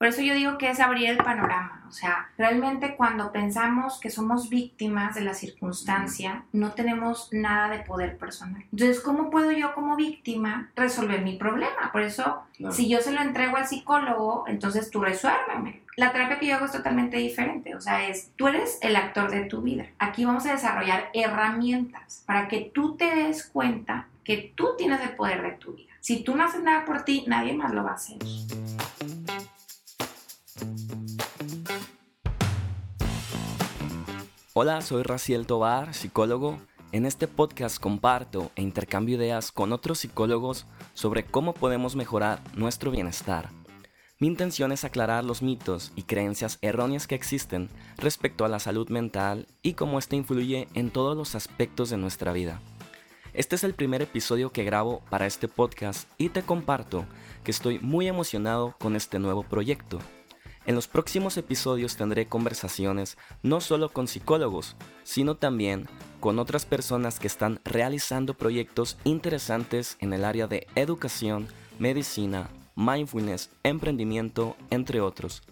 Por eso yo digo que es abrir el panorama. O sea, realmente cuando pensamos que somos víctimas de la circunstancia, no tenemos nada de poder personal. Entonces, ¿cómo puedo yo como víctima resolver mi problema? Por eso, si yo se lo entrego al psicólogo, entonces tú resuélveme. La terapia que yo hago es totalmente diferente. O sea, es, tú eres el actor de tu vida. Aquí vamos a desarrollar herramientas para que tú te des cuenta que tú tienes el poder de tu vida. Si tú no haces nada por ti, nadie más lo va a hacer. Hola, soy Raciel Tobar, psicólogo. En este podcast comparto e intercambio ideas con otros psicólogos sobre cómo podemos mejorar nuestro bienestar. Mi intención es aclarar los mitos y creencias erróneas que existen respecto a la salud mental y cómo ésta influye en todos los aspectos de nuestra vida. Este es el primer episodio que grabo para este podcast y te comparto que estoy muy emocionado con este nuevo proyecto. En los próximos episodios tendré conversaciones no solo con psicólogos, sino también con otras personas que están realizando proyectos interesantes en el área de educación, medicina, mindfulness, emprendimiento, entre otros.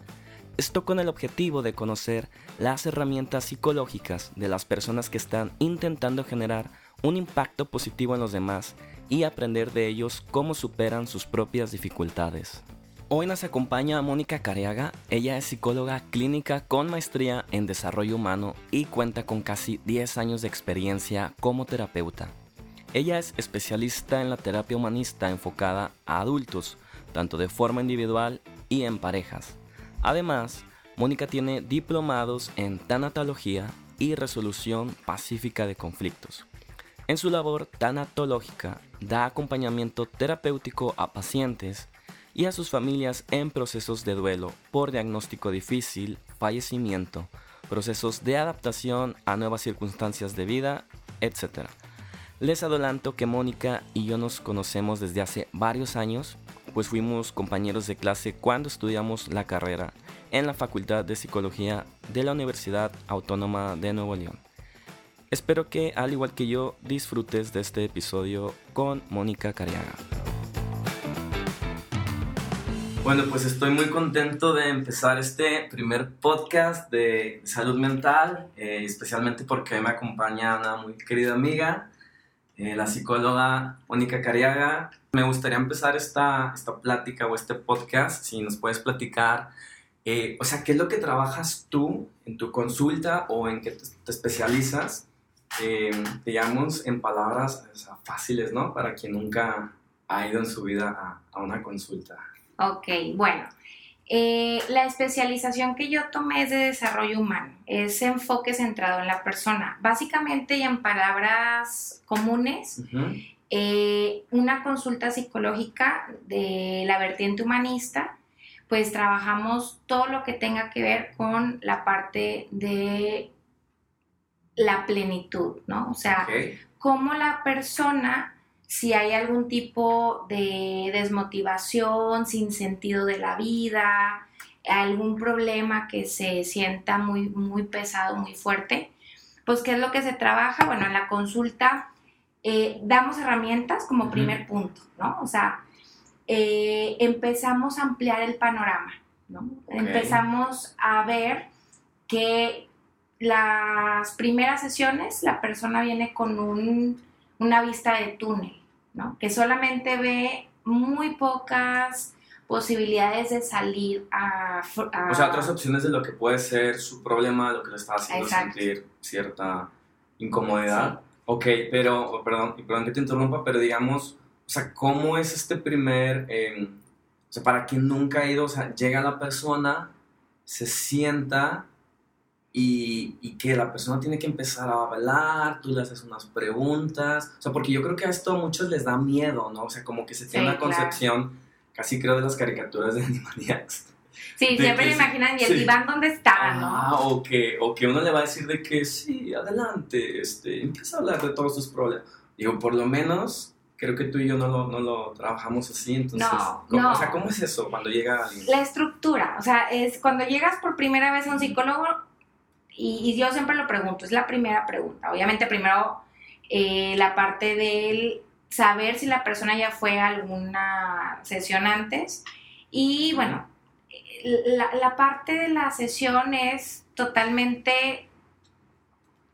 Esto con el objetivo de conocer las herramientas psicológicas de las personas que están intentando generar un impacto positivo en los demás y aprender de ellos cómo superan sus propias dificultades. Hoy nos acompaña Mónica Cariaga. Ella es psicóloga clínica con maestría en desarrollo humano y cuenta con casi 10 años de experiencia como terapeuta. Ella es especialista en la terapia humanista enfocada a adultos, tanto de forma individual y en parejas. Además, Mónica tiene diplomados en tanatología y resolución pacífica de conflictos. En su labor tanatológica da acompañamiento terapéutico a pacientes y a sus familias en procesos de duelo por diagnóstico difícil, fallecimiento, procesos de adaptación a nuevas circunstancias de vida, etc. Les adelanto que Mónica y yo nos conocemos desde hace varios años, pues fuimos compañeros de clase cuando estudiamos la carrera en la Facultad de Psicología de la Universidad Autónoma de Nuevo León. Espero que, al igual que yo, disfrutes de este episodio con Mónica Cariaga. Bueno, pues estoy muy contento de empezar este primer podcast de salud mental, eh, especialmente porque me acompaña una muy querida amiga, eh, la psicóloga Mónica Cariaga. Me gustaría empezar esta, esta plática o este podcast, si nos puedes platicar, eh, o sea, ¿qué es lo que trabajas tú en tu consulta o en qué te, especializas? digamos, en palabras fáciles, ¿no? Para quien nunca ha ido en su vida a, a una consulta. Ok, bueno. Eh, la especialización que yo tomé es de desarrollo humano, es enfoque centrado en la persona. Básicamente y en palabras comunes, eh, una consulta psicológica de la vertiente humanista, pues trabajamos todo lo que tenga que ver con la parte de la plenitud, ¿no? O sea, cómo la persona si hay algún tipo de desmotivación, sin sentido de la vida, algún problema que se sienta muy, muy pesado, muy fuerte, pues ¿qué es lo que se trabaja? Bueno, en la consulta eh, damos herramientas como primer punto, ¿no? O sea, eh, empezamos a ampliar el panorama, ¿no? Empezamos a ver que las primeras sesiones la persona viene con un, una vista de túnel, que solamente ve muy pocas posibilidades de salir a, O sea, otras opciones de lo que puede ser su problema, lo que le está haciendo sentir cierta incomodidad. Ok, pero, perdón, perdón que te interrumpa, pero digamos, o sea, ¿cómo es este primer, em, o sea, para quien nunca ha ido, o sea, llega la persona, se sienta y, que la persona tiene que empezar a hablar, tú le haces unas preguntas, o sea, porque yo creo que a esto a muchos les da miedo, ¿no? O sea, como que se tiene una concepción, casi creo de las caricaturas de Animaniacs, Sí, siempre me imaginan, ¿y el diván dónde está, no? Ah, o que, o que uno le va a decir de que sí, adelante, este, empieza a hablar de todos tus problemas. Digo, por lo menos creo que tú y yo no lo, no lo trabajamos así, entonces, No, ¿cómo, no. o sea, ¿cómo es eso cuando llega alguien? La estructura, o sea, es cuando llegas por primera vez a un psicólogo, y, y yo siempre lo pregunto, es la primera pregunta. Obviamente, primero eh, la parte del saber si la persona ya fue a alguna sesión antes. Y bueno, la, la parte de la sesión es totalmente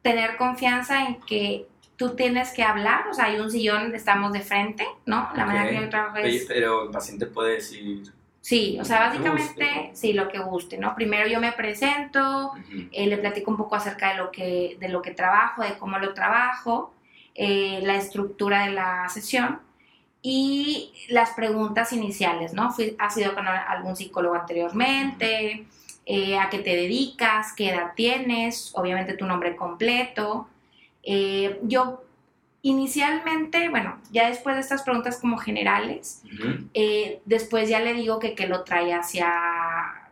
tener confianza en que tú tienes que hablar, o sea, hay un sillón, estamos de frente, ¿no? La manera que yo trabajo es... Pero el paciente puede decir... Sí, o sea, básicamente, guste. sí, lo que guste, ¿no? Primero yo me presento, eh, le platico un poco acerca de lo que, de lo que trabajo, de cómo lo trabajo, eh, la estructura de la sesión y las preguntas iniciales, ¿no? Fui, ¿Has ido con algún psicólogo anteriormente? Eh, ¿A qué te dedicas? ¿Qué edad tienes? Obviamente tu nombre completo. Yo inicialmente, bueno, ya después de estas preguntas como generales, ujú. eh, después ya le digo que, que lo trae hacia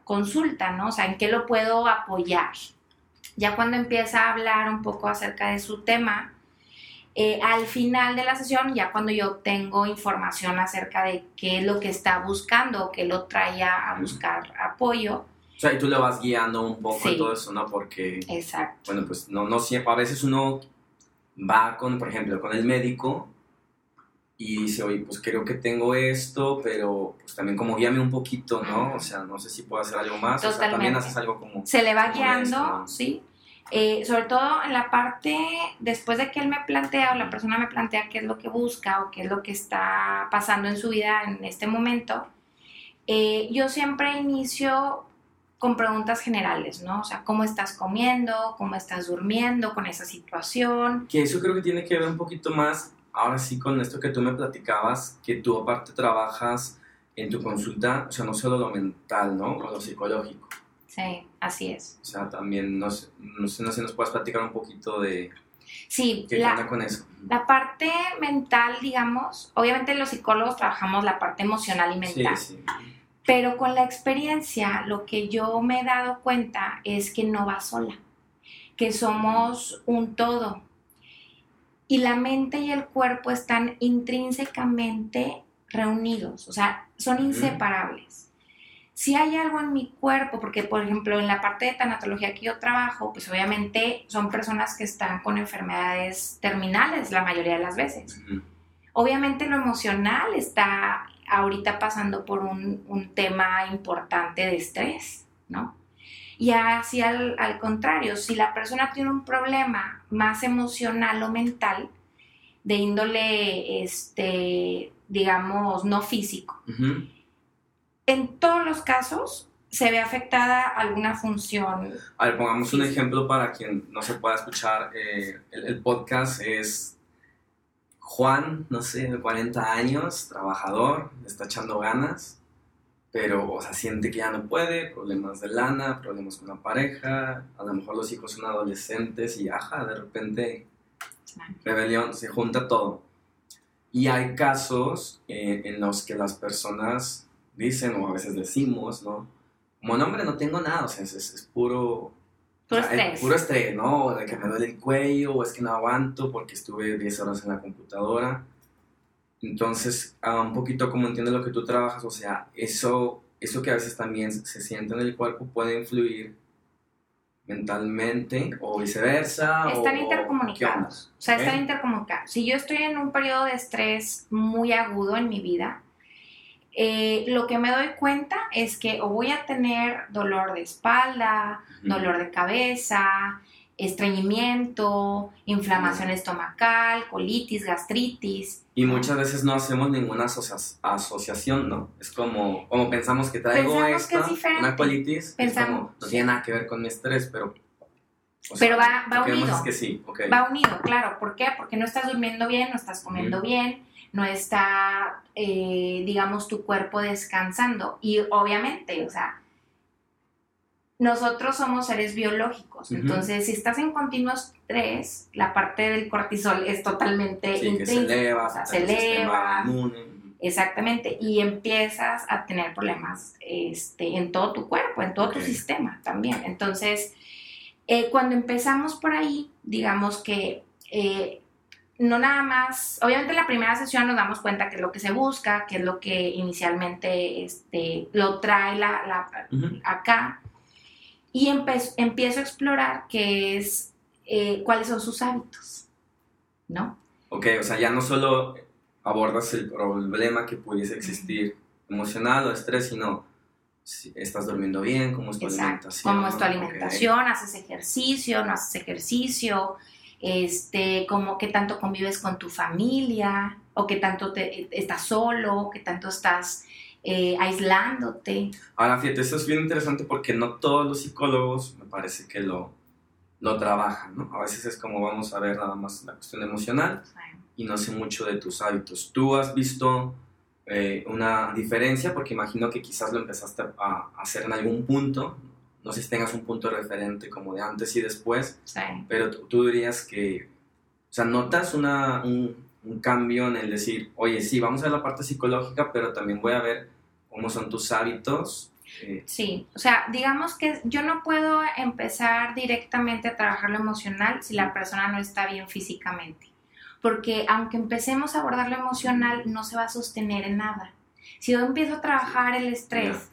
consulta, ¿no? O sea, en qué lo puedo apoyar. Ya cuando empieza a hablar un poco acerca de su tema, eh, al final de la sesión, ya cuando yo obtengo información acerca de qué es lo que está buscando o qué lo trae a a buscar apoyo, O sea, y tú le vas guiando un poco Sí. en todo eso, ¿no? Porque, exacto. bueno, pues no, no siempre, a veces uno va con, por ejemplo, con el médico y dice, oye, pues creo que tengo esto, pero pues también como guíame un poquito, ¿no? O sea, no sé si puedo hacer algo más. O sea, también Totalmente. haces algo como... se le va guiando, esto, ¿no? ¿sí? Eh, sobre todo en la parte, después de que él me plantea o la persona me plantea qué es lo que busca o qué es lo que está pasando en su vida en este momento, eh, yo siempre inicio con preguntas generales, ¿no? O sea, ¿cómo estás comiendo? ¿Cómo estás durmiendo con esa situación? Que eso creo que tiene que ver un poquito más, ahora sí, con esto que tú me platicabas, que tú aparte trabajas en tu consulta, o sea, no solo lo mental, ¿no? O lo psicológico. Sí, así es. O sea, también, no sé, no sé, no sé, nos puedes platicar un poquito de Sí, qué la, con eso. la parte mental, digamos, obviamente los psicólogos trabajamos la parte emocional y mental. Sí, sí. Pero con la experiencia, lo que yo me he dado cuenta es que no va sola, que somos un todo. Y la mente y el cuerpo están intrínsecamente reunidos, o sea, son inseparables. Si hay algo en mi cuerpo, porque por ejemplo en la parte de tanatología que yo trabajo, pues obviamente son personas que están con enfermedades terminales la mayoría de las veces. Obviamente lo emocional está ahorita pasando por un, un tema importante de estrés, ¿no? Y así al, al contrario, si la persona tiene un problema más emocional o mental, de índole, este, digamos, no físico, en todos los casos se ve afectada alguna función. A ver, pongamos un ejemplo para quien no se pueda escuchar. eh, el, el podcast es Juan, no sé, de 40 años, trabajador, está echando ganas, pero, o sea, siente que ya no puede, problemas de lana, problemas con la pareja, a lo mejor los hijos son adolescentes y, ajá, de repente, rebelión, se junta todo. Y hay casos eh, en los que las personas dicen, o a veces decimos, ¿no? Como, no, hombre, no tengo nada, o sea, es, es- es puro... Puro estrés. Puro estrés, ¿no? O de que me duele el cuello, o es que no aguanto porque estuve 10 horas en la computadora. Entonces, ah, un poquito como entiendo lo que tú trabajas, o sea, eso, eso que a veces también se siente en el cuerpo puede influir mentalmente o viceversa. Están o- intercomunicados. O sea, Ok. están intercomunicados. Si yo estoy en un periodo de estrés muy agudo en mi vida, eh, lo que me doy cuenta es que o voy a tener dolor de espalda, dolor de cabeza, estreñimiento, inflamación estomacal, colitis, gastritis. Y muchas veces no hacemos ninguna asocia- asociación, ¿no? Es como, como pensamos que traigo Pensamos que esta, es una colitis, Pensamos. como, no tiene nada que ver con mi estrés, pero... o Pero va- va unido. es que sí. Va unido, claro. ¿Por qué? Porque no estás durmiendo bien, no estás comiendo bien, no está, eh, digamos, tu cuerpo descansando. Y obviamente, o sea, nosotros somos seres biológicos. Entonces, si estás en continuo estrés, la parte del cortisol es totalmente Sí, se eleva, o sea, afecta se eleva. Exactamente, y empiezas a tener problemas este, en todo tu cuerpo, en todo tu sistema también. Entonces, eh, cuando empezamos por ahí, digamos que eh, no nada más, obviamente en la primera sesión nos damos cuenta que es lo que se busca, que es lo que inicialmente este, lo trae la, acá, y empiezo a explorar qué es, eh, cuáles son sus hábitos, ¿no? Ok, o sea, ya no solo abordas el problema que pudiese existir emocional o estrés, sino si estás durmiendo bien, cómo es tu alimentación. Cómo es tu alimentación, haces ejercicio, no haces ejercicio, este, cómo, qué tanto convives con tu familia, o qué tanto te, estás solo, qué tanto estás eh, aislándote. Ahora, fíjate, eso es bien interesante porque no todos los psicólogos me parece que lo, lo trabajan, ¿no? A veces es como vamos a ver nada más la cuestión emocional y no sé mucho de tus hábitos. ¿Tú has visto eh, una diferencia? Porque imagino que quizás lo empezaste a hacer en algún punto. No sé si tengas un punto referente como de antes y después, sí. pero tú, dirías que, o sea, notas una, un, un, cambio en el decir, oye, sí, vamos a ver la parte psicológica, pero también voy a ver cómo son tus hábitos. Eh. Sí, o sea, digamos que yo no puedo empezar directamente a trabajar lo emocional si la persona no está bien físicamente porque aunque empecemos a abordar lo emocional, no se va a sostener en nada. Si yo empiezo a trabajar el estrés,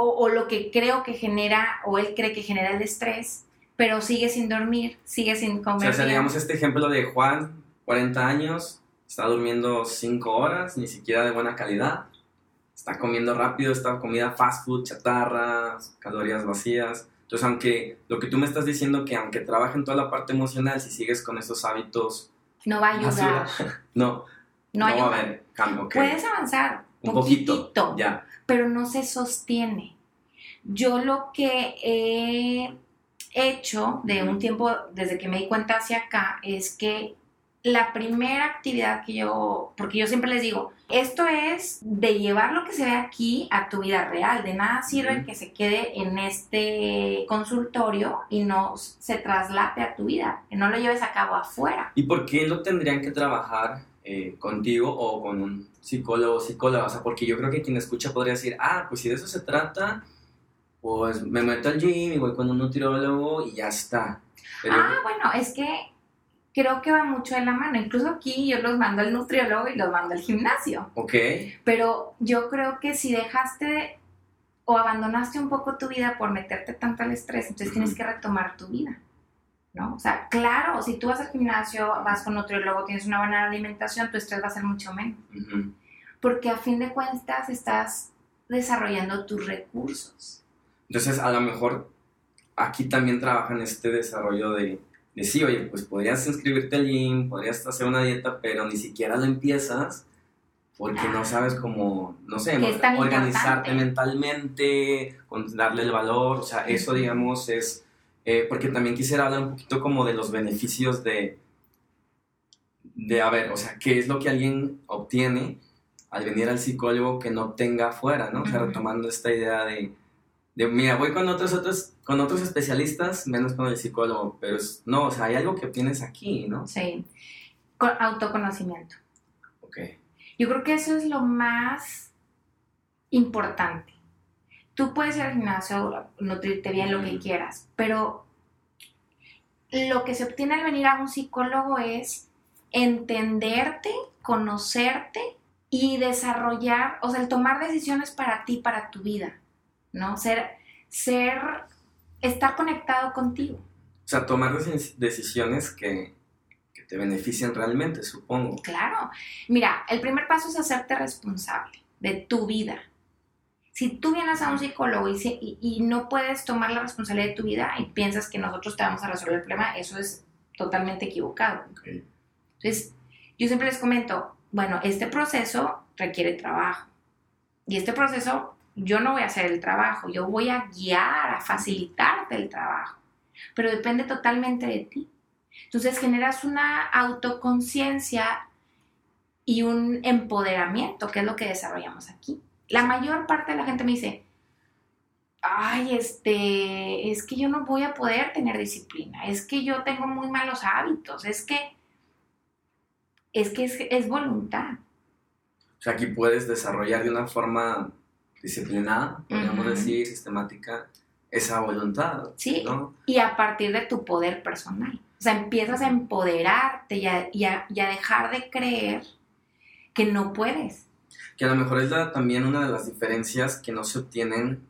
o, lo que creo que genera, o él cree que genera el estrés, pero sigue sin dormir, sigue sin comer. O sea, digamos este ejemplo de Juan, 40 años, está durmiendo 5 horas, ni siquiera de buena calidad, está comiendo rápido, está comida fast food, chatarra, calorías vacías. Entonces, aunque lo que tú me estás diciendo, que aunque trabaje en toda la parte emocional, si sigues con esos hábitos no va a ayudar. No, no, va a haber cambio. Puedes avanzar un poquito, ya. pero no se sostiene. Yo lo que he hecho de un tiempo, desde que me di cuenta hacia acá, es que la primera actividad que yo, porque yo siempre les digo, esto es de llevar lo que se ve aquí a tu vida real, de nada sirve que se quede en este consultorio y no se traslape a tu vida, que no lo lleves a cabo afuera. ¿Y por qué lo tendrían que trabajar eh, contigo o con un psicólogo o psicóloga? O sea, porque yo creo que quien escucha podría decir, ah, pues si de eso se trata, pues me meto al gym y voy con un nutriólogo y ya está. Ah, bueno, es que creo que va mucho de la mano. Incluso aquí yo los mando al nutriólogo y los mando al gimnasio. Ok. Pero yo creo que si dejaste o abandonaste un poco tu vida por meterte tanto al estrés, entonces tienes que retomar tu vida. ¿No? O sea, claro, si tú vas al gimnasio, vas con nutriólogo, tienes una buena alimentación, tu estrés va a ser mucho menos. Porque a fin de cuentas estás desarrollando tus recursos. Entonces, a lo mejor aquí también trabajan este desarrollo de sí, oye, pues podrías inscribirte al gym, podrías hacer una dieta, pero ni siquiera lo empiezas porque no sabes cómo, no sé, organizarte mentalmente, darle el valor, o sea, eso digamos es, eh, porque también quisiera hablar un poquito como de los beneficios de, de, a ver, o sea, qué es lo que alguien obtiene al venir al psicólogo que no tenga afuera, ¿no? O sea, retomando esta idea de, mira, voy con otros, otros, con otros especialistas, menos con el psicólogo, pero no, o sea, hay algo que obtienes aquí, ¿no? Sí, con autoconocimiento. Ok. Yo creo que eso es lo más importante. Tú puedes ir al gimnasio, nutrirte bien, lo que quieras, pero lo que se obtiene al venir a un psicólogo es entenderte, conocerte y desarrollar, o sea, el tomar decisiones para ti, para tu vida. ¿no? Ser, ser, estar conectado contigo. O sea, tomar decisiones que, que te beneficien realmente, supongo. Claro. Mira, el primer paso es hacerte responsable de tu vida. Si tú vienes a un psicólogo y, y, no puedes tomar la responsabilidad de tu vida y piensas que nosotros te vamos a resolver el problema, eso es totalmente equivocado. Entonces, yo siempre les comento, bueno, este proceso requiere trabajo y este proceso yo no voy a hacer el trabajo, yo voy a guiar, a facilitarte el trabajo, pero depende totalmente de ti. Entonces generas una autoconciencia y un empoderamiento, que es lo que desarrollamos aquí. La mayor parte de la gente me dice, ay, este, es que yo no voy a poder tener disciplina, es que yo tengo muy malos hábitos, es que, es que es, es voluntad. O sea, aquí puedes desarrollar de una forma disciplinada, podríamos decir, sistemática, esa voluntad. Sí, y a partir de tu poder personal. O sea, empiezas a empoderarte y a, dejar de creer que no puedes. Que a lo mejor es también una de las diferencias que no se obtienen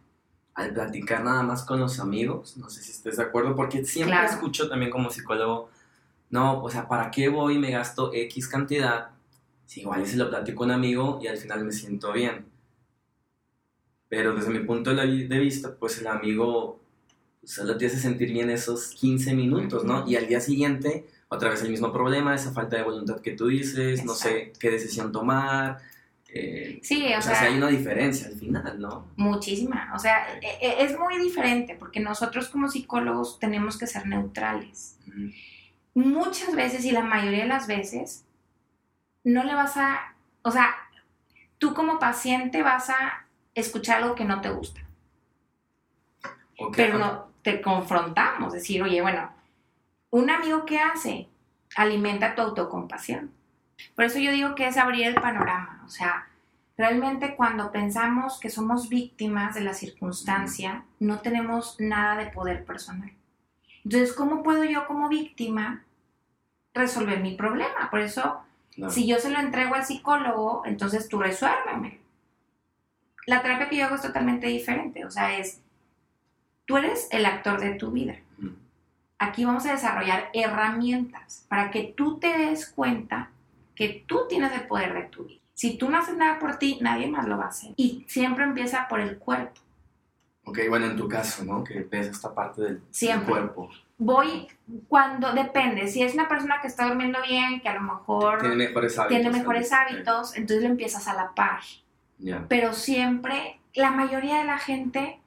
al platicar nada más con los amigos. No sé si estés de acuerdo, porque siempre escucho también como psicólogo, no, o sea, ¿para qué voy y me gasto X cantidad? Si igual se lo platico a un amigo y al final me siento bien. Pero desde mi punto de vista, pues el amigo solo te hace sentir bien esos 15 minutos, ¿no? Y al día siguiente, otra vez el mismo problema, esa falta de voluntad que tú dices, no sé qué decisión tomar. Eh, sí, o, o sea, hay una diferencia al final, ¿no? Muchísima. O sea, e, e, es muy diferente porque nosotros como psicólogos tenemos que ser neutrales. Muchas veces y la mayoría de las veces no le vas a, o sea, tú como paciente vas a escuchar algo que no te gusta. Pero no, te confrontamos, decir, oye, bueno, un amigo que hace alimenta tu autocompasión. Por eso yo digo que es abrir el panorama, o sea, realmente cuando pensamos que somos víctimas de la circunstancia, no tenemos nada de poder personal. Entonces, ¿cómo puedo yo como víctima resolver mi problema? Por eso, si yo se lo entrego al psicólogo, entonces tú resuélveme la terapia que yo hago es totalmente diferente, o sea, es, tú eres el actor de tu vida. Aquí vamos a desarrollar herramientas para que tú te des cuenta que tú tienes el poder de tu vida. Si tú no haces nada por ti, nadie más lo va a hacer. Y siempre empieza por el cuerpo. Ok, bueno, en tu caso, ¿no? Que ves esta parte del, cuerpo. Voy cuando, depende, si es una persona que está durmiendo bien, que a lo mejor tiene mejores hábitos, tiene mejores hábitos entonces lo empiezas a la par. Pero siempre, la mayoría de la gente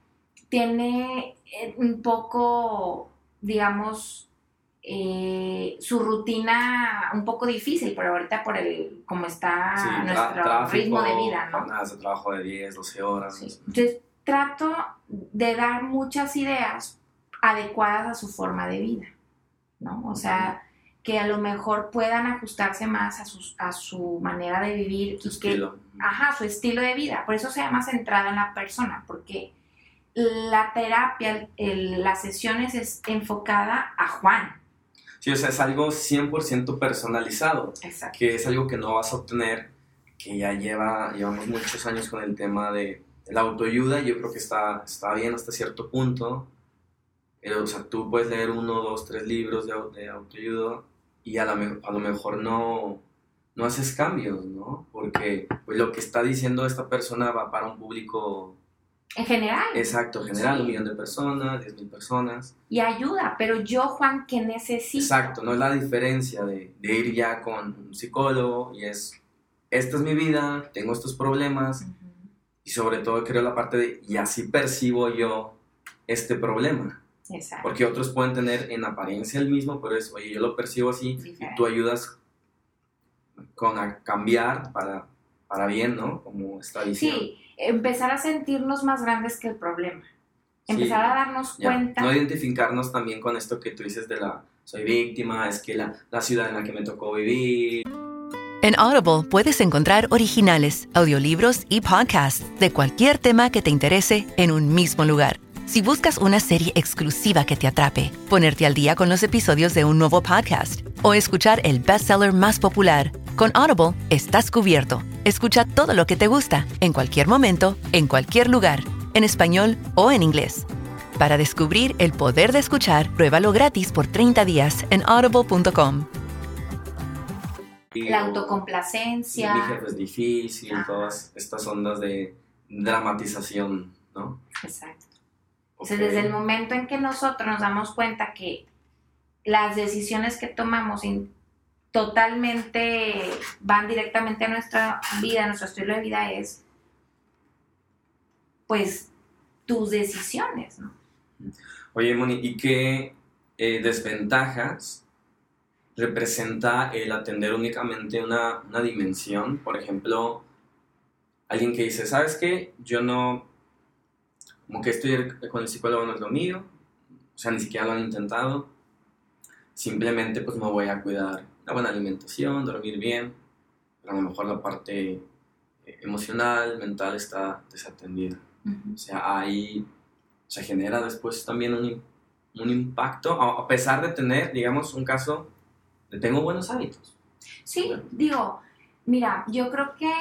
tiene eh, un poco, digamos, eh, su rutina un poco difícil, pero ahorita por el cómo está nuestro ritmo de vida, ¿no? de trabajo de 10, 12 horas. Entonces, trato de dar muchas ideas adecuadas a su forma de vida, ¿no? O sea, que a lo mejor puedan ajustarse más a, sus, a su manera de vivir su estilo. ajá, su estilo de vida. Por eso se llama centrada en la persona, porque la terapia, la sesión es enfocada a Juan. Sí, o sea, es algo 100% personalizado, Exacto. que es algo que no vas a obtener, que ya lleva, llevamos muchos años con el tema de la autoayuda, yo creo que está, está bien hasta cierto punto, pero, o sea, tú puedes leer uno, dos, tres libros de, de autoayuda y a, a lo mejor no, no haces cambios, ¿no? Porque pues, lo que está diciendo esta persona va para un público... En general. Exacto, general, un millón de personas, diez mil personas. Y ayuda, pero yo, Juan, ¿qué necesito? Exacto, no es la diferencia de, de, ir ya con un psicólogo y es, esta es mi vida, tengo estos problemas y sobre todo creo la parte de, y así percibo yo este problema. Porque otros pueden tener en apariencia el mismo, pero es, oye, yo lo percibo así y tú ayudas con a cambiar para, para bien, ¿no? Como esta visión. Sí, empezar a sentirnos más grandes que el problema. Empezar a darnos cuenta. No identificarnos también con esto que tú dices de la soy víctima, es que la, la ciudad en la que me tocó vivir. En Audible puedes encontrar originales, audiolibros y podcasts de cualquier tema que te interese en un mismo lugar si buscas una serie exclusiva que te atrape, ponerte al día con los episodios de un nuevo podcast o escuchar el bestseller más popular, con Audible estás cubierto. Escucha todo lo que te gusta, en cualquier momento, en cualquier lugar, en español o en inglés. Para descubrir el poder de escuchar, pruébalo gratis por 30 días en audible.com. La autocomplacencia. Mi jefe es difícil, todas estas ondas de dramatización, ¿no? Exacto desde el momento en que nosotros nos damos cuenta que las decisiones que tomamos totalmente van directamente a nuestra vida, a nuestro estilo de vida, es pues tus decisiones, ¿no? Oye, Moni, ¿y qué eh, desventajas representa el atender únicamente una, una dimensión? Por ejemplo, alguien que dice, ¿sabes qué? Yo no como que estoy con el psicólogo no es lo mío, o sea, ni siquiera lo han intentado, simplemente pues me voy a cuidar una buena alimentación, dormir bien, pero a lo mejor la parte emocional, mental está desatendida. O sea, ahí se genera después también un, un impacto, a pesar de tener, digamos, un caso de tengo buenos hábitos. Sí, digo, mira, yo creo que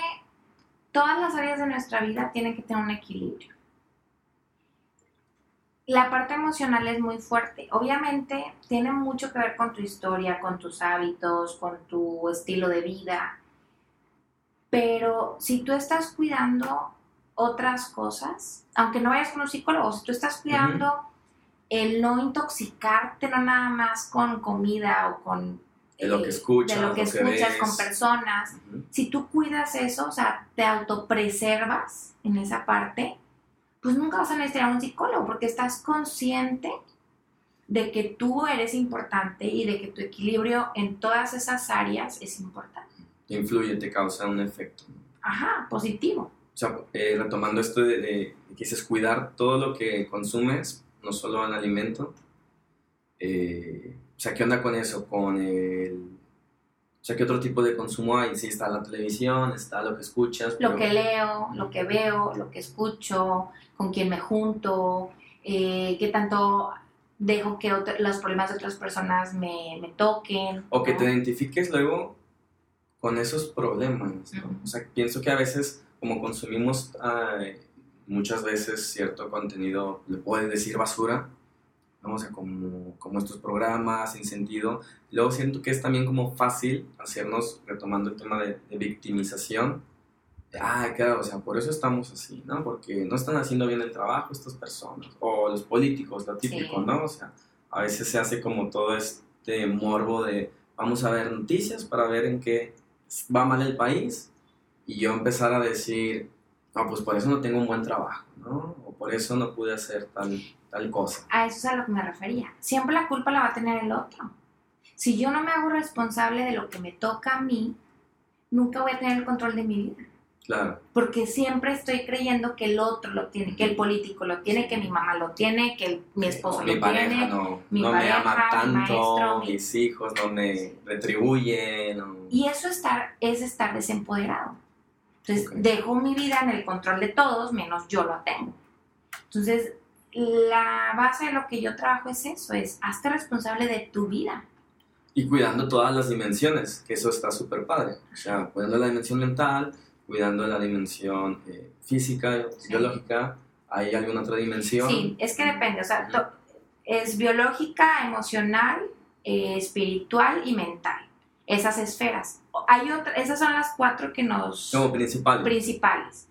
todas las áreas de nuestra vida tienen que tener un equilibrio. La parte emocional es muy fuerte. Obviamente tiene mucho que ver con tu historia, con tus hábitos, con tu estilo de vida. Pero si tú estás cuidando otras cosas, aunque no vayas con un psicólogo, si tú estás cuidando el no intoxicarte, no nada más con comida o con... De lo que eh, escuchas, de lo que escuchas con personas. Si tú cuidas eso, o sea, te autopreservas en esa parte, pues nunca vas a necesitar un psicólogo porque estás consciente de que tú eres importante y de que tu equilibrio en todas esas áreas es importante. Te influye, te causa un efecto. Ajá, positivo. O sea, eh, retomando esto de, de, que dices cuidar todo lo que consumes, no solo en alimento. Eh, o sea, ¿qué onda con eso? Con el... O sea, ¿qué otro tipo de consumo hay? Sí, está la televisión, está lo que escuchas. Lo que leo, lo que veo, lo que escucho, con quién me junto, eh, qué tanto dejo que los problemas de otras personas me, me toquen. O que te identifiques luego con esos problemas. O sea, pienso que a veces, como consumimos muchas veces cierto contenido, le puedes decir basura, ¿no? o sea, como, como estos programas sin sentido. Luego siento que es también como fácil hacernos, retomando el tema de, victimización, ah, claro, o sea, por eso estamos así, ¿no? Porque no están haciendo bien el trabajo estas personas, o los políticos, lo típico, ¿no? O sea, a veces se hace como todo este morbo de, vamos a ver noticias para ver en qué va mal el país, y yo empezar a decir, no, pues por eso no tengo un buen trabajo, ¿no? O por eso no pude hacer tal, tal cosa. A eso es a lo que me refería. Siempre la culpa la va a tener el otro. Si yo no me hago responsable de lo que me toca a mí, nunca voy a tener el control de mi vida. Claro. Porque siempre estoy creyendo que el otro lo tiene, que el político lo tiene, que mi mamá lo tiene, que mi esposo lo tiene, no, mi no pareja, me ama tanto, mis hijos no me retribuyen. Y eso estar, es estar desempoderado. Entonces, dejo mi vida en el control de todos, menos yo lo tengo. Entonces, la base de lo que yo trabajo es eso, es hazte responsable de tu vida. Y cuidando todas las dimensiones, que eso está súper padre. O sea, cuidando la dimensión mental, cuidando la dimensión eh, física, biológica, ¿hay alguna otra dimensión? Sí, es que depende, o sea, es biológica, emocional, eh, espiritual y mental esas esferas. Hay otra, esas son las cuatro que nos... Como principales. Principales.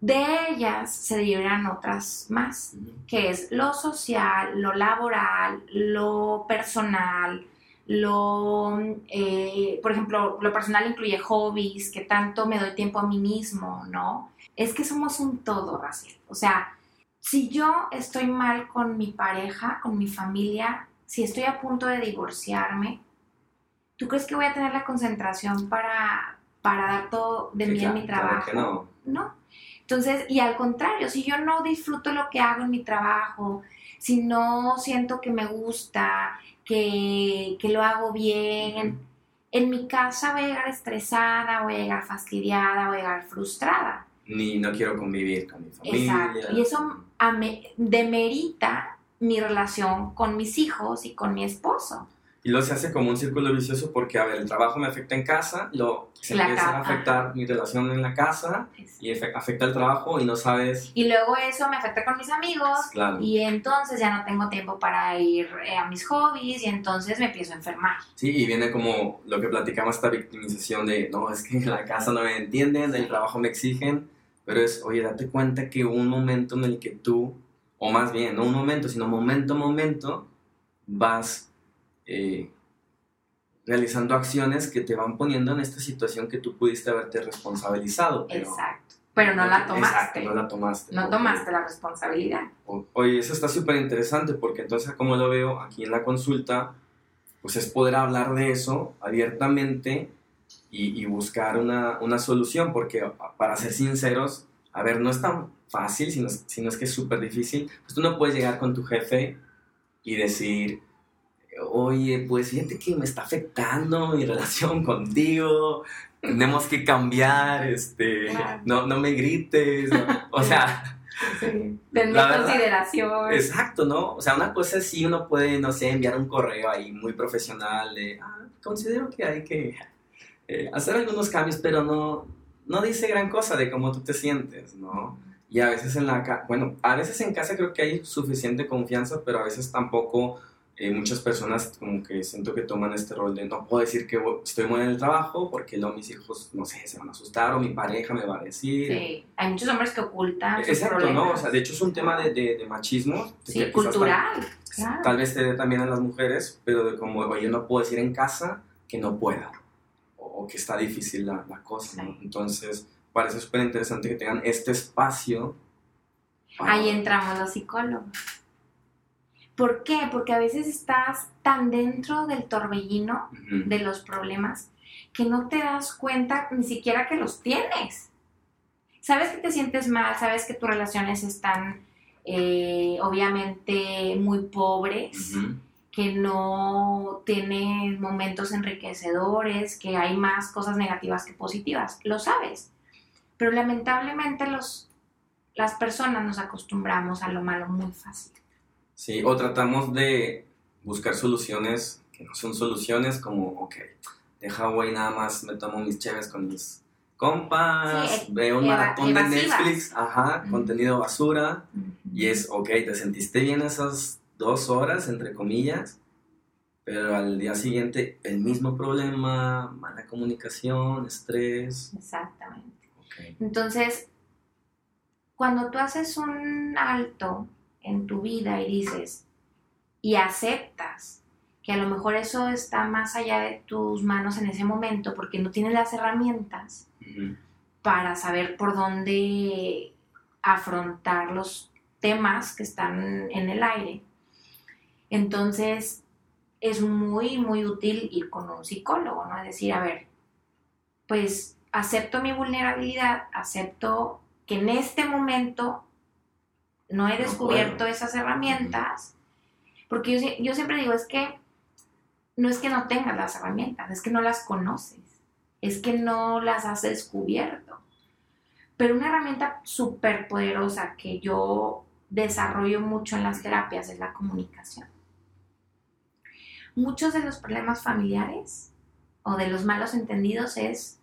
De ellas se derivan otras más, que es lo social, lo laboral, lo personal, lo, eh, por ejemplo, lo personal incluye hobbies, que tanto me doy tiempo a mí mismo, ¿no? Es que somos un todo, Raciel. O sea, si yo estoy mal con mi pareja, con mi familia, si estoy a punto de divorciarme, ¿tú crees que voy a tener la concentración para, para dar todo de mí en mi trabajo? no. No. Entonces, y al contrario, si yo no disfruto lo que hago en mi trabajo, si no siento que me gusta, que, que lo hago bien, en, mi casa voy a llegar estresada, voy a llegar fastidiada, voy a llegar frustrada. Ni no quiero convivir con mi familia. Exacto. Y eso demerita mi relación con mis hijos y con mi esposo. Y luego se hace como un círculo vicioso porque, a ver, el trabajo me afecta en casa, lo, se empieza a afectar mi relación en la casa y afecta el trabajo y no sabes... Y luego eso me afecta con mis amigos claro. y entonces ya no tengo tiempo para ir eh, a mis hobbies y entonces me empiezo a enfermar. Sí, y viene como lo que platicamos, esta victimización de, no, es que en la casa no me entienden, el trabajo me exigen, pero es, oye, date cuenta que un momento en el que tú, o más bien, no un momento, sino momento a momento, vas eh, realizando acciones que te van poniendo en esta situación que tú pudiste haberte responsabilizado. exacto. Pero no, la tomaste. Exacto, no la tomaste. No tomaste la responsabilidad. Oye, eso está súper interesante porque entonces, como lo veo aquí en la consulta, pues es poder hablar de eso abiertamente y, buscar una, una, solución, porque para ser sinceros, a ver, no es tan fácil, sino, sino es que es súper difícil. Pues tú no puedes llegar con tu jefe y decir, oye, pues fíjate que me está afectando mi relación contigo, tenemos que cambiar, este, no, no me grites, o sea... Sí. consideración. Exacto, ¿no? O sea, una cosa es si uno puede, no sé, enviar un correo ahí muy profesional de, ah, considero que hay que eh, hacer algunos cambios, pero no, no dice gran cosa de cómo tú te sientes, ¿no? Y a veces en la casa, bueno, a veces en casa creo que hay suficiente confianza, pero a veces tampoco eh, muchas personas como que siento que toman este rol de no puedo decir que estoy muy en el trabajo porque luego mis hijos, no sé, se van a asustar o mi pareja me va a decir. Sí, hay muchos hombres que ocultan. Exacto, ¿no? O sea, de hecho es un tema de, de, machismo. Sí, cultural. claro. Tal vez se dé también a las mujeres, pero de como, oye, no puedo decir en casa que no pueda o, que está difícil la, la cosa, ¿no? Entonces parece súper interesante que tengan este espacio. Ahí entramos los psicólogos. ¿Por qué? Porque a veces estás tan dentro del torbellino de los problemas que no te das cuenta ni siquiera que los tienes. Sabes que te sientes mal, sabes que tus relaciones están eh, obviamente muy pobres, que no tienes momentos enriquecedores, que hay más cosas negativas que positivas. Lo sabes. Pero lamentablemente los, las personas nos acostumbramos a lo malo muy fácil. Sí, o tratamos de buscar soluciones que no son soluciones como, ok, de Hawái nada más me tomo mis cheves con mis compas, veo un maratón de Netflix, ajá, contenido basura, y es, ok, te sentiste bien esas dos horas, entre comillas, pero al día siguiente el mismo problema, mala comunicación, estrés. Exactamente. Entonces, cuando tú haces un alto en tu vida y dices, y aceptas que a lo mejor eso está más allá de tus manos en ese momento porque no tienes las herramientas para saber por dónde afrontar los temas que están en el aire. Entonces, es muy, muy útil ir con un psicólogo, ¿no? Es decir, a ver, pues acepto mi vulnerabilidad, acepto que en este momento no he descubierto esas herramientas, porque yo, siempre digo, es que no es que no tengas las herramientas, es que no las conoces, es que no las has descubierto. Pero una herramienta súper poderosa que yo desarrollo mucho en las terapias es la comunicación. Muchos de los problemas familiares o de los malos entendidos es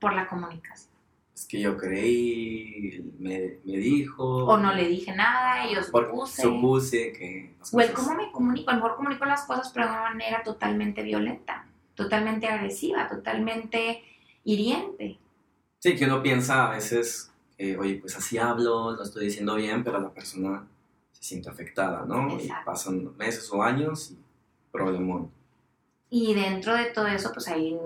por la comunicación. Es que yo creí, me, me dijo. O no le dije nada yo supuse. Supuse que. O el cómo me comunico, a lo mejor comunico las cosas, pero de una manera totalmente violenta, totalmente agresiva, totalmente hiriente. Sí, que uno piensa a veces, oye, pues así hablo, lo estoy diciendo bien, pero la persona se siente afectada, ¿no? Y pasan meses o años y problemón. Y dentro de todo eso, pues hay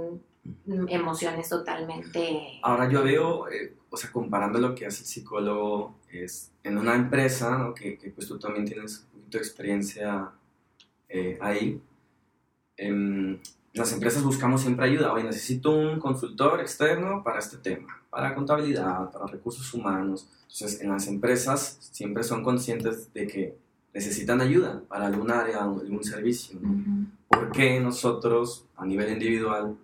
emociones totalmente... Ahora yo veo, eh, o sea, comparando lo que hace el psicólogo, es en una empresa, que, que, pues tú también tienes un poquito de experiencia eh, ahí, en las empresas buscamos siempre ayuda. Oye, necesito un consultor externo para este tema, para contabilidad, para recursos humanos. Entonces, en las empresas siempre son conscientes de que necesitan ayuda para algún área, algún servicio. ¿no? ¿Por qué nosotros, a nivel individual,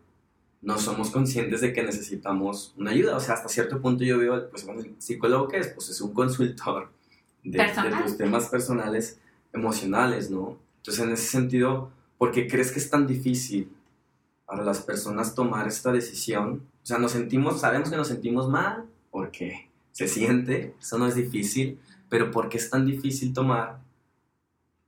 no somos conscientes de que necesitamos una ayuda. O sea, hasta cierto punto yo veo, pues bueno, el psicólogo que es, pues es un consultor de, de, tus temas personales, emocionales, ¿no? Entonces, en ese sentido, ¿por qué crees que es tan difícil para las personas tomar esta decisión? O sea, nos sentimos, sabemos que nos sentimos mal, porque se siente, eso no es difícil, pero ¿por qué es tan difícil tomar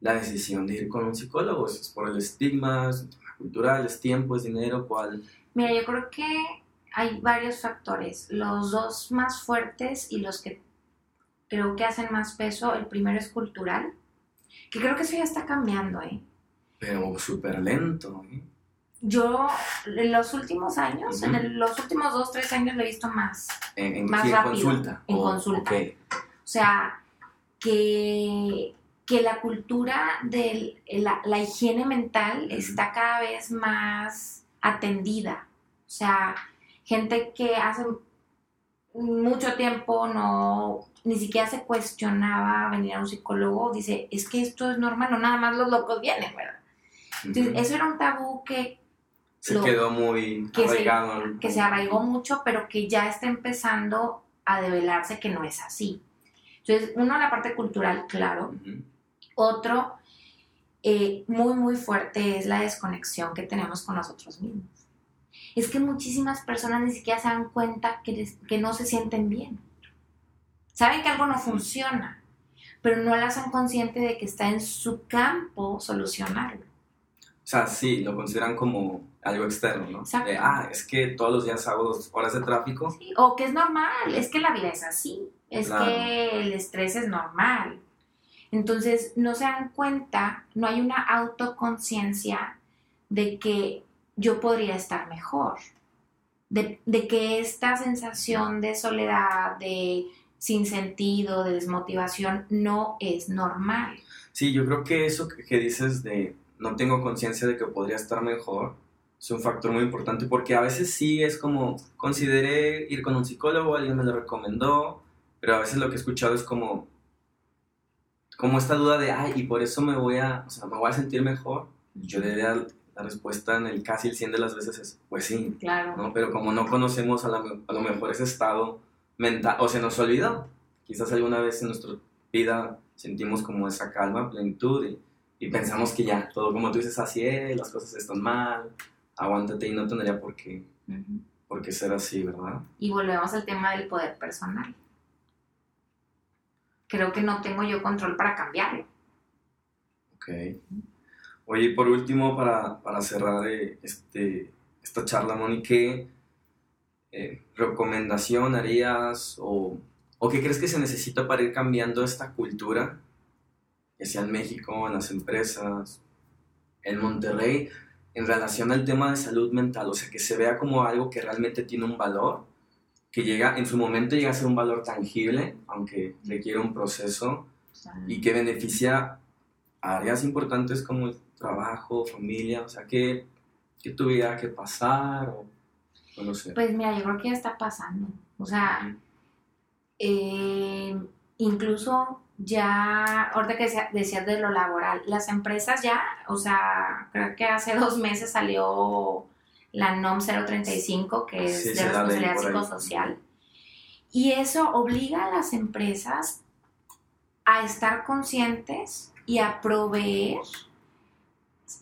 la decisión de ir con un psicólogo? ¿Es por el estigma, es cultural, es tiempo, es dinero? ¿Cuál? Mira, yo creo que hay varios factores. Los dos más fuertes y los que creo que hacen más peso, el primero es cultural, que creo que eso ya está cambiando, ¿eh? Pero súper lento, ¿eh? Yo en los últimos años, en los últimos dos, tres años lo he visto más, en, más rápido. Consulta? En consulta. O sea, que, que la cultura de la, la higiene mental está cada vez más atendida. O sea, gente que hace mucho tiempo no, ni siquiera se cuestionaba venir a un psicólogo, dice, es que esto es normal, no nada más los locos vienen, ¿verdad? Entonces, eso era un tabú que se quedó muy que arraigado. Se, que se arraigó mucho, pero que ya está empezando a develarse que no es así. Entonces, uno, la parte cultural, claro. Otro, eh, muy, muy fuerte es la desconexión que tenemos con nosotros mismos. Es que muchísimas personas ni siquiera se dan cuenta que, que no se sienten bien. Saben que algo no funciona, pero no la son conscientes de que está en su campo solucionarlo. O sea, sí, lo consideran como algo externo, ¿no? ah, es que todos los días hago dos horas de tráfico. Sí, o que es normal, es que la vida es así, es que el estrés es normal. Entonces, no se dan cuenta, no hay una autoconciencia de que yo podría estar mejor, de, que esta sensación de soledad, de sin sentido, de desmotivación, no es normal. Sí, yo creo que eso que dices de no tengo conciencia de que podría estar mejor, es un factor muy importante porque a veces sí es como, consideré ir con un psicólogo, alguien me lo recomendó, pero a veces lo que he escuchado es como, como esta duda de, ay, y por eso me voy a, o sea, me voy a sentir mejor. Yo le la, la respuesta en el casi el 100 de las veces es, pues sí, claro. ¿no? Pero como no conocemos a, a lo mejor ese estado mental, o se nos olvidó, quizás alguna vez en nuestra vida sentimos como esa calma, plenitud y y pensamos que ya, todo como tú dices, así es, las cosas están mal, aguántate y no tendría por qué, por qué ser así, ¿verdad? Y volvemos al tema del poder personal. Creo que no tengo yo control para cambiarlo. Ok. Oye, por último, para, para cerrar eh, este, esta charla, Moni, ¿qué eh, recomendación harías o, o qué crees que se necesita para ir cambiando esta cultura ya sea en México, en las empresas, en Monterrey, en relación al tema de salud mental, o sea, que se vea como algo que realmente tiene un valor, que llega, en su momento llega a ser un valor tangible, aunque requiere un proceso, y que beneficia a áreas importantes como el trabajo, familia, o sea, que, que tuviera que pasar, o, no sé. Pues mira, yo creo que ya está pasando, o sea, eh, incluso ya, ahorita que decías de lo laboral, las empresas ya, o sea, creo que hace dos meses salió la NOM 035, que es de responsabilidad psicosocial. Y eso obliga a las empresas a estar conscientes y a proveer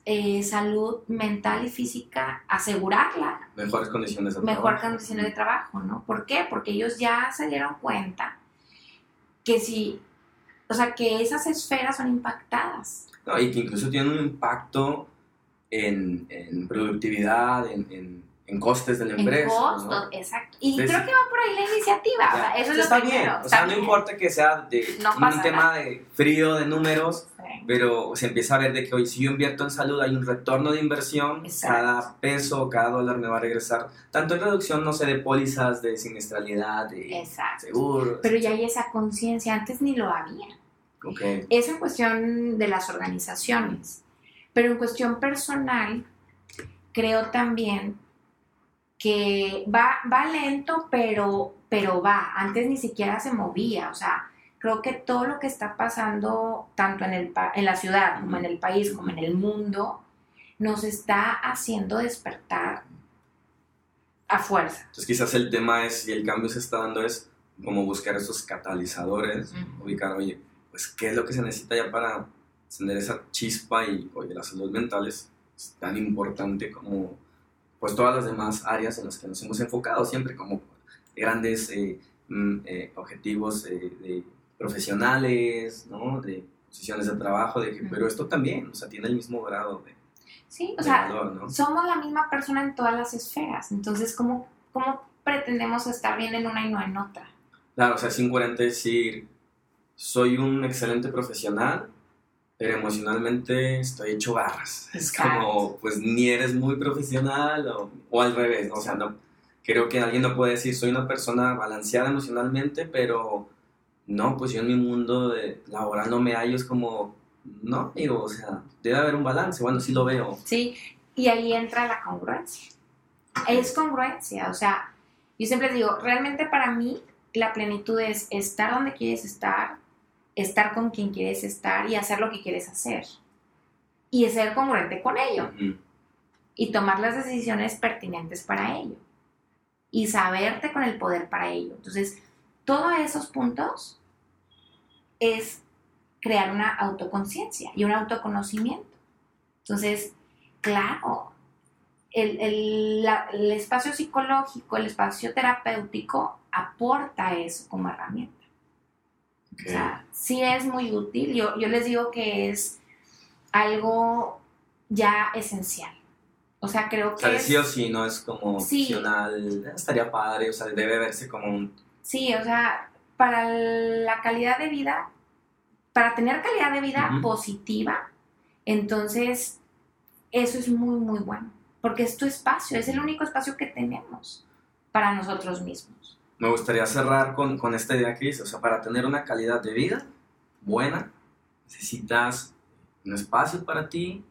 eh, salud mental y física, asegurarla. Mejores condiciones de trabajo. Mejores condiciones de trabajo, ¿no? ¿Por qué? Porque ellos ya se dieron cuenta que si o sea, que esas esferas son impactadas. No, y que incluso tienen un impacto en, en productividad, en, en, en, costes de la empresa. En costos, exacto. Y creo que va por ahí la iniciativa. o sea, eso es está lo bien. o sea, no importa que sea de un tema de frío, de números, pero se empieza a ver de que hoy si yo invierto en salud hay un retorno de inversión, cada peso, cada dólar me va a regresar, tanto en reducción, no sé, de pólizas, de siniestralidad, de seguros. Pero ya hay esa conciencia, antes ni lo había. Es en cuestión de las organizaciones, pero en cuestión personal, creo también que va, va lento, pero, pero va. Antes ni siquiera se movía, o sea, creo que todo lo que está pasando, tanto en, el, en la ciudad como en el país, como en el mundo, nos está haciendo despertar a fuerza. Entonces quizás el tema es, y el cambio se está dando, es como buscar esos catalizadores, ubicar, oye, pues qué es lo que se necesita ya para encender esa chispa y, oye, la salud mental es, tan importante como pues todas las demás áreas en las que nos hemos enfocado siempre como grandes eh, mm, eh, objetivos eh, de profesionales, ¿no? De posiciones de trabajo, de que, pero esto también, o sea, tiene el mismo grado de, sí, o sea, somos la misma persona en todas las esferas, entonces, ¿cómo, ¿cómo pretendemos estar bien en una y no en otra? Claro, o sea, es incoherente decir, soy un excelente profesional, pero emocionalmente estoy hecho barras. Es como, pues ni eres muy profesional o, o al revés, ¿no? O sea, no, creo que alguien no puede decir, soy una persona balanceada emocionalmente, pero no, pues yo en mi mundo de laboral no me hallo, es como, no, digo, o sea, debe haber un balance, bueno, sí lo veo. Sí, y ahí entra la congruencia. Es congruencia, o sea, yo siempre digo, realmente para mí la plenitud es estar donde quieres estar, estar con quien quieres estar y hacer lo que quieres hacer. Y ser congruente con ello. y tomar las decisiones pertinentes para ello y saberte con el poder para ello. Entonces, todos esos puntos es crear una autoconciencia y un autoconocimiento. Entonces, claro, el, espacio psicológico, el espacio terapéutico aporta eso como herramienta. O sea, sí es muy útil. Yo, yo les digo que es algo ya esencial. O sea, creo que. O sea, sí o sí, no es como opcional. Estaría padre, o sea, debe verse como un. Sí, o sea, para la calidad de vida, para tener calidad de vida positiva, entonces eso es muy, muy bueno. Porque es tu espacio, es el único espacio que tenemos para nosotros mismos. Me gustaría cerrar con, con esta idea que dice, o sea, para tener una calidad de vida buena, necesitas un espacio para ti,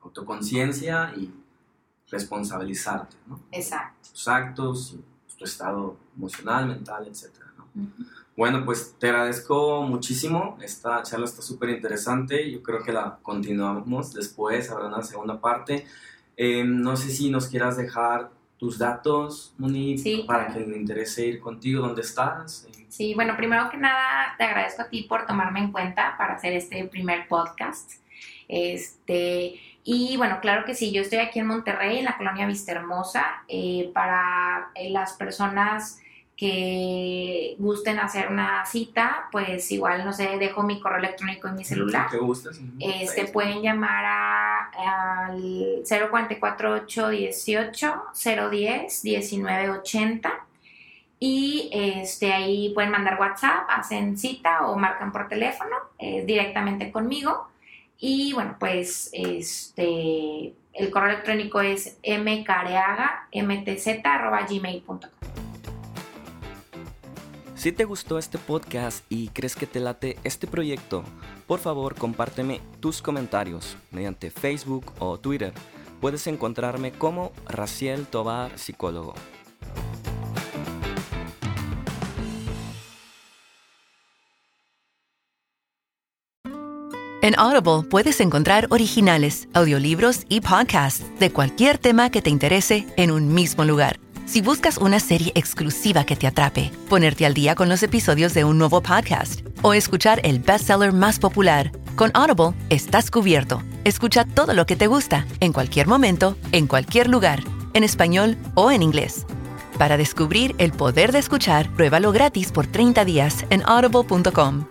autoconciencia y responsabilizarte, ¿no? Exacto. Tus actos, tu estado emocional, mental, etc. Bueno, pues te agradezco muchísimo. Esta charla está súper interesante. Yo creo que la continuamos después, habrá una segunda parte. Em, no sé si nos quieras dejar tus datos, Moni, para que le interese ir contigo, ¿dónde estás? Sí, bueno, primero que nada te agradezco a ti por tomarme en cuenta para hacer este primer podcast. Este, y bueno, claro que sí, yo estoy aquí en Monterrey, en la colonia Vista Hermosa, eh, para eh, las personas que gusten hacer una cita, pues igual, no sé, dejo mi correo electrónico en mi celular. ¿Qué gustas? Este, pueden llamar al 0448 18 010 1980 y este, ahí pueden mandar WhatsApp, hacen cita o marcan por teléfono eh, directamente conmigo. Y bueno, pues este, el correo electrónico es mcareaga.mtz.gmail.com. Si te gustó este podcast y crees que te late este proyecto, por favor compárteme tus comentarios mediante Facebook o Twitter. Puedes encontrarme como Raciel Tobar Psicólogo. En Audible puedes encontrar originales, audiolibros y podcasts de cualquier tema que te interese en un mismo lugar si buscas una serie exclusiva que te atrape, ponerte al día con los episodios de un nuevo podcast o escuchar el bestseller más popular, con Audible estás cubierto. Escucha todo lo que te gusta, en cualquier momento, en cualquier lugar, en español o en inglés. Para descubrir el poder de escuchar, pruébalo gratis por 30 días en audible.com.